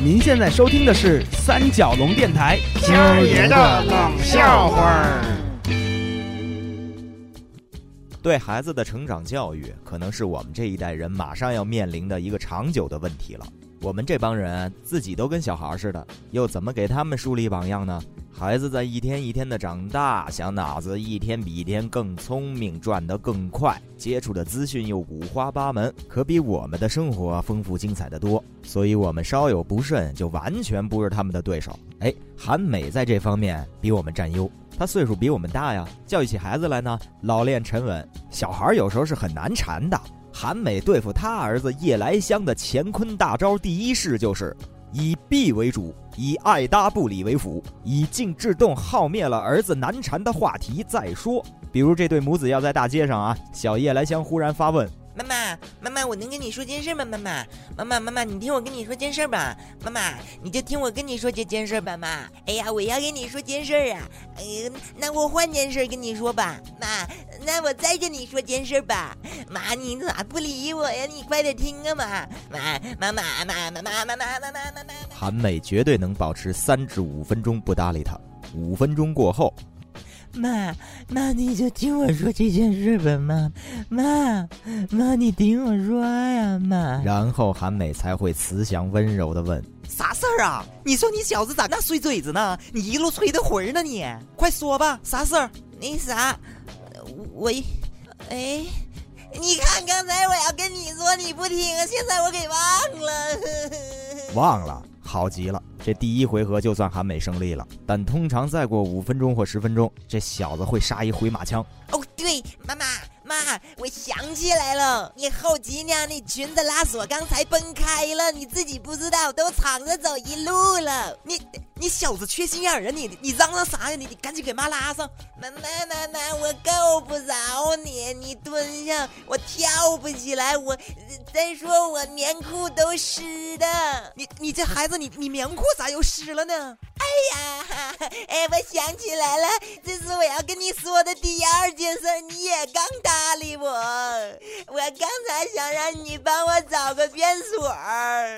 您现在收听的是三角龙电台今儿爷的冷笑话儿。对孩子的成长教育，可能是我们这一代人马上要面临的一个长久的问题了。我们这帮人自己都跟小孩似的，又怎么给他们树立榜样呢？孩子在一天一天的长大，小脑子一天比一天更聪明，转得更快，接触的资讯又五花八门，可比我们的生活丰富精彩的多。所以，我们稍有不慎，就完全不是他们的对手。哎，韩美在这方面比我们占优，她岁数比我们大呀，教育起孩子来呢，老练沉稳。小孩有时候是很难缠的。韩美对付他儿子夜来香的乾坤大招，第一式就是以避为主，以爱搭不理为辅，以静制动耗灭了儿子难缠的话题再说。比如这对母子要在大街上啊，小夜来香忽然发问。妈妈，妈妈，我能跟你说件事吗？妈妈，妈妈，妈妈，你听我跟你说件事吧。妈妈，你就听我跟你说这件事吧，妈。哎呀，我要跟你说件事啊。哎，那我换件事跟你说吧，妈。那我再跟你说件事吧，妈，你咋不理我呀？你快点听啊，妈。妈，妈，妈，妈，妈，妈，妈，妈，妈，妈，妈，妈。韩美绝对能保持三至五分钟不搭理他。五分钟过后。妈妈，你就听我说这件事吧，妈妈妈，你听我说呀，妈。然后韩美才会慈祥温柔的问：“啥事儿啊？你说你小子咋那碎嘴子呢？你一路吹的魂呢？你快说吧，啥事儿？那啥，我，哎，你看刚才我要跟你说你不听，现在我给忘了。忘了，好极了。”这第一回合就算韩美胜利了，但通常再过五分钟或十分钟，这小子会杀一回马枪。哦，对，妈妈。妈，我想起来了，你后脊梁那裙子拉锁刚才崩开了，你自己不知道，都敞着走一路了。你你小子缺心眼儿啊！你你嚷嚷啥呀？你你赶紧给妈拉上。妈妈妈妈，我够不着你，你蹲下，我跳不起来。我再说我棉裤都湿的。你你这孩子，你你棉裤咋又湿了呢？哎呀，哎，我想起来了，这是我要跟你说的第二件事，你也刚搭。理我，我刚才想让你帮我找个便所儿。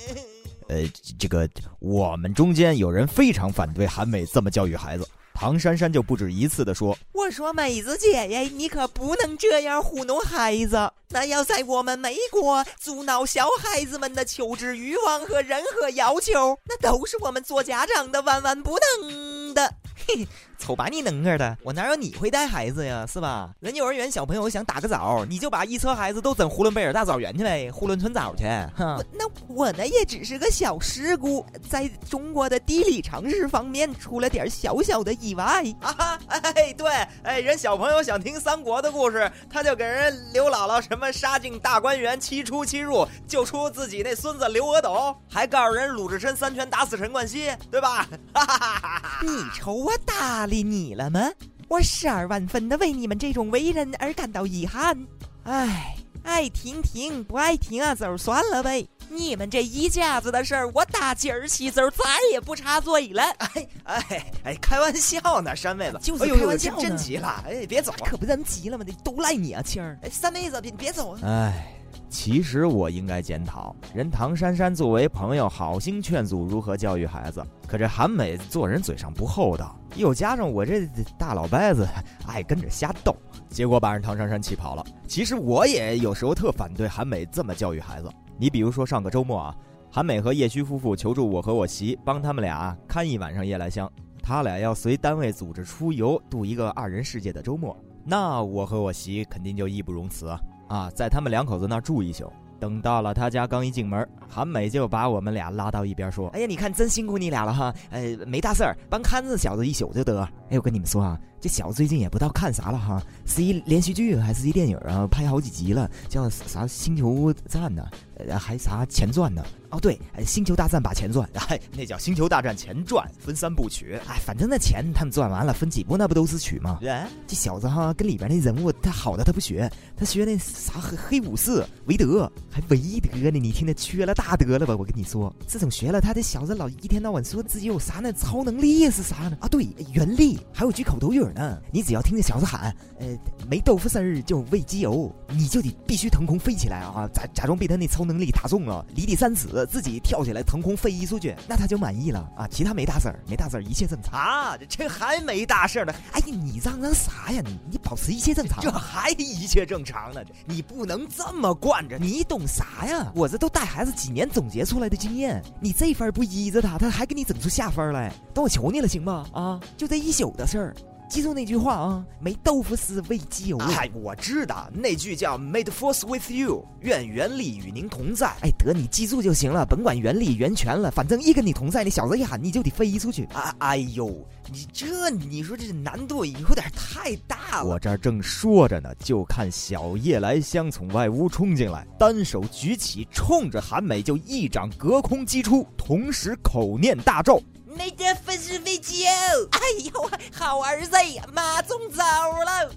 呃，这个我们中间有人非常反对韩美这么教育孩子，唐珊珊就不止一次的说：“我说美子姐呀，你可不能这样糊弄孩子，那要在我们美国阻挠小孩子们的求知欲望和任何要求，那都是我们做家长的万万不能的。”嘿。瞅把你能个的，我哪有你会带孩子呀，是吧？人幼儿园小朋友想打个枣，你就把一车孩子都整呼伦贝尔大枣园去呗，呼伦春枣去。哼那我那也只是个小事故，在中国的地理常识方面出了点小小的意外 啊！哎，对，哎，人小朋友想听三国的故事，他就给人刘姥姥什么杀进大观园，七出七入，救出自己那孙子刘阿斗，还告诉人鲁智深三拳打死陈冠希，对吧？哈哈哈哈哈！你瞅我搭。理你了吗？我十二万分的为你们这种为人而感到遗憾。唉，爱听听，不爱听啊，就算了呗。你们这一家子的事儿，我打今儿起走再也不插嘴了。哎哎哎，开玩笑呢，山妹子，就是开玩笑呢。真急了，哎，别走，可不咱急了吗？都赖你啊，青儿。哎，三妹子，别别走。哎。其实我应该检讨，人唐珊珊作为朋友好心劝阻如何教育孩子，可这韩美做人嘴上不厚道，又加上我这大老伯子爱跟着瞎逗，结果把人唐珊珊气跑了。其实我也有时候特反对韩美这么教育孩子。你比如说上个周末啊，韩美和叶虚夫妇求助我和我媳帮他们俩看一晚上夜来香，他俩要随单位组织出游度一个二人世界的周末，那我和我媳肯定就义不容辞啊。啊，在他们两口子那儿住一宿，等到了他家，刚一进门，韩美就把我们俩拉到一边说：“哎呀，你看真辛苦你俩了哈，呃，没大事儿，帮看着小子一宿就得。哎，我跟你们说啊，这小子最近也不知道看啥了哈，是一连续剧还是一电影啊？拍好几集了，叫啥《星球战》呢？呃，还啥前传呢？”哦，对，《星球大战》把前传，哎，那叫《星球大战前传》，分三部曲。哎，反正那钱他们赚完了，分几部那不都是曲吗？这小子哈，跟里边那人物他好的他不学，他学那啥黑黑武士韦德，还韦德呢？你听他缺了大德了吧？我跟你说，自从学了他这小子老一天到晚说自己有啥那超能力是啥呢？啊，对，原力，还有句口头语儿呢。你只要听见小子喊，呃，没豆腐丝儿就喂鸡油，你就得必须腾空飞起来啊！假假装被他那超能力打中了，离地三尺，自己跳起来腾空飞出去，那他就满意了啊！其他没大事儿，没大事儿，一切正常。啊，这还没大事呢。哎呀，你嚷嚷啥呀？你你保持一切正常，这还一切正常呢？这你不能这么惯着。你懂啥呀？我这都带孩子几年总结出来的经验，你这分不依着他，他还给你整出下分来。等我求你了，行吗？啊，就这一宿的事儿。记住那句话啊，没豆腐丝喂鸡油。哎，我知道那句叫 “May the force with you”，愿原力与您同在。哎，得你记住就行了，甭管原力源泉了，反正一跟你同在，那小子一喊你就得飞出去。啊，哎呦，你这你说这难度有点太大了。我这儿正说着呢，就看小夜来香从外屋冲进来，单手举起，冲着韩美就一掌隔空击出，同时口念大咒。没得粉丝飞机哦！哎呦，好儿子呀，妈中招了！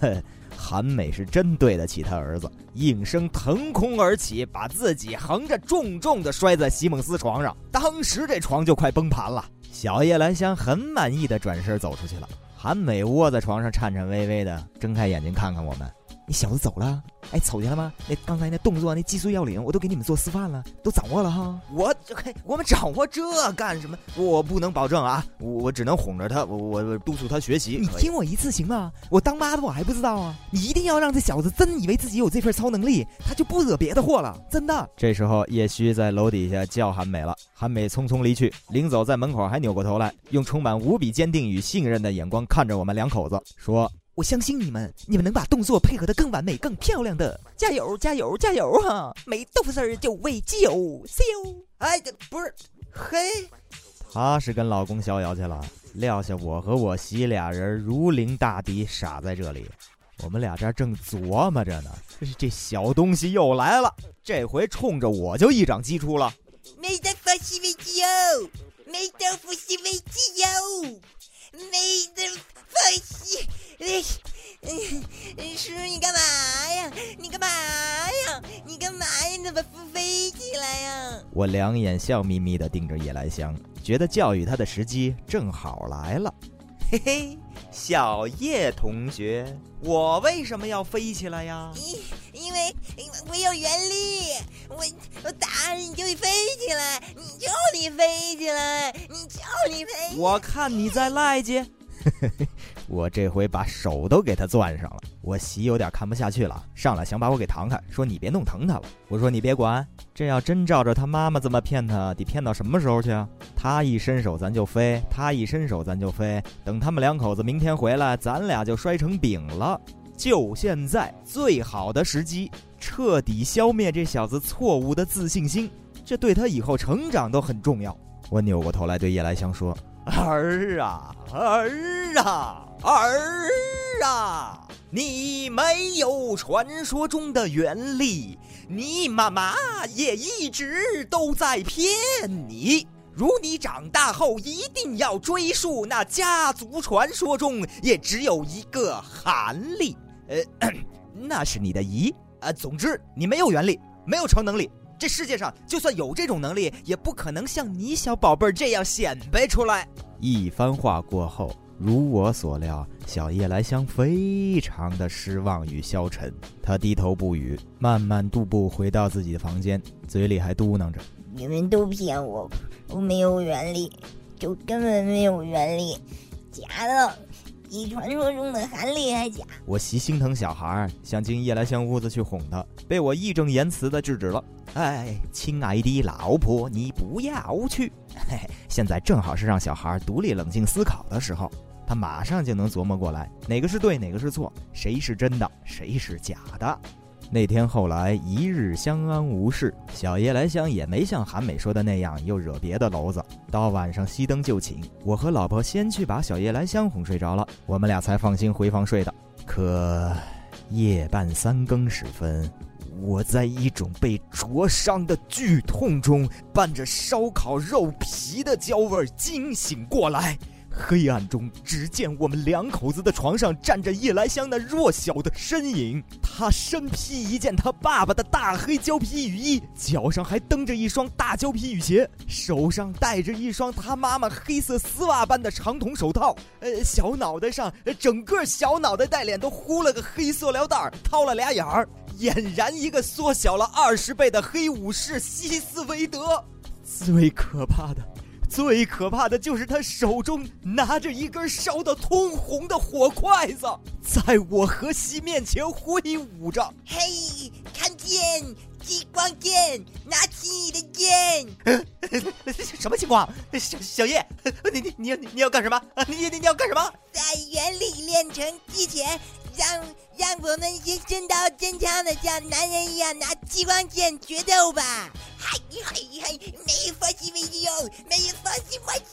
哼，韩美是真对得起他儿子，应声腾空而起，把自己横着重重的摔在席梦思床上，当时这床就快崩盘了。小叶兰香很满意的转身走出去了，韩美窝在床上颤颤巍巍的睁开眼睛看看我们，你小子走了。哎，瞅见了吗？那刚才那动作，那技术要领，我都给你们做示范了，都掌握了哈。我，我们掌握这干什么？我不能保证啊，我我只能哄着他，我我督促他学习。你听我一次行吗？我当妈的我还不知道啊！你一定要让这小子真以为自己有这份超能力，他就不惹别的祸了，真的。这时候，叶虚在楼底下叫韩美了，韩美匆匆离去，临走在门口还扭过头来，用充满无比坚定与信任的眼光看着我们两口子，说。我相信你们，你们能把动作配合得更完美、更漂亮的。加油，加油，加油哈！没豆腐丝儿就喂鸡油，See you。哎，不是，嘿，他是跟老公逍遥去了，撂下我和我媳俩人如临大敌，傻在这里。我们俩这正琢磨着呢，这这小东西又来了，这回冲着我就一掌击出了。没豆腐丝喂鸡油，没豆腐丝喂鸡油，没豆腐丝。哎，叔，你干嘛呀？你干嘛呀？你干嘛呀？你怎么不飞起来呀？我两眼笑眯眯地盯着夜来香，觉得教育他的时机正好来了。嘿嘿，小叶同学，我为什么要飞起来呀？因因为我有原力，我我打你就得飞起来，你就得飞起来，你就得飞。我看你在赖叽。我这回把手都给他攥上了，我媳有点看不下去了，上来想把我给弹开，说你别弄疼他了。我说你别管，这要真照着他妈妈这么骗他，得骗到什么时候去啊？他一伸手咱就飞，他一伸手咱就飞，等他们两口子明天回来，咱俩就摔成饼了。就现在最好的时机，彻底消灭这小子错误的自信心，这对他以后成长都很重要。我扭过头来对叶来香说。儿啊儿啊儿啊！你没有传说中的原力，你妈妈也一直都在骗你。如你长大后一定要追溯那家族传说中也只有一个韩力，呃，那是你的姨。呃，总之你没有原力，没有超能力。这世界上就算有这种能力，也不可能像你小宝贝儿这样显摆出来。一番话过后，如我所料，小叶来香非常的失望与消沉。他低头不语，慢慢踱步回到自己的房间，嘴里还嘟囔着：“你们都骗我，我没有原力，就根本没有原力，假的。”比传说中的韩力还假！我媳心疼小孩，想进夜来香屋子去哄他，被我义正言辞的制止了。哎，亲爱的老婆，你不要去！嘿嘿，现在正好是让小孩独立冷静思考的时候，他马上就能琢磨过来，哪个是对，哪个是错，谁是真的，谁是假的。那天后来一日相安无事，小叶来香也没像韩美说的那样又惹别的娄子。到晚上熄灯就寝，我和老婆先去把小叶来香哄睡着了，我们俩才放心回房睡的。可夜半三更时分，我在一种被灼伤的剧痛中，伴着烧烤肉皮的焦味惊醒过来，黑暗中，只见我们两口子的床上站着夜来香那弱小的身影。他身披一件他爸爸的大黑胶皮雨衣，脚上还蹬着一双大胶皮雨鞋，手上戴着一双他妈妈黑色丝袜般的长筒手套。呃，小脑袋上，整个小脑袋带脸都糊了个黑塑料袋，掏了俩眼儿，俨然一个缩小了二十倍的黑武士希斯维德。最可怕的。最可怕的就是他手中拿着一根烧得通红的火筷子，在我和西面前挥舞着。嘿，看剑，激光剑，拿起你的剑。什么情况？小小叶，你你你你要干什么？你你你要干什么？在原力炼成之前，让让我们些真刀真枪的像男人一样拿激光剑决斗吧。嗨嗨嗨，没有放心没有，没有放心我就。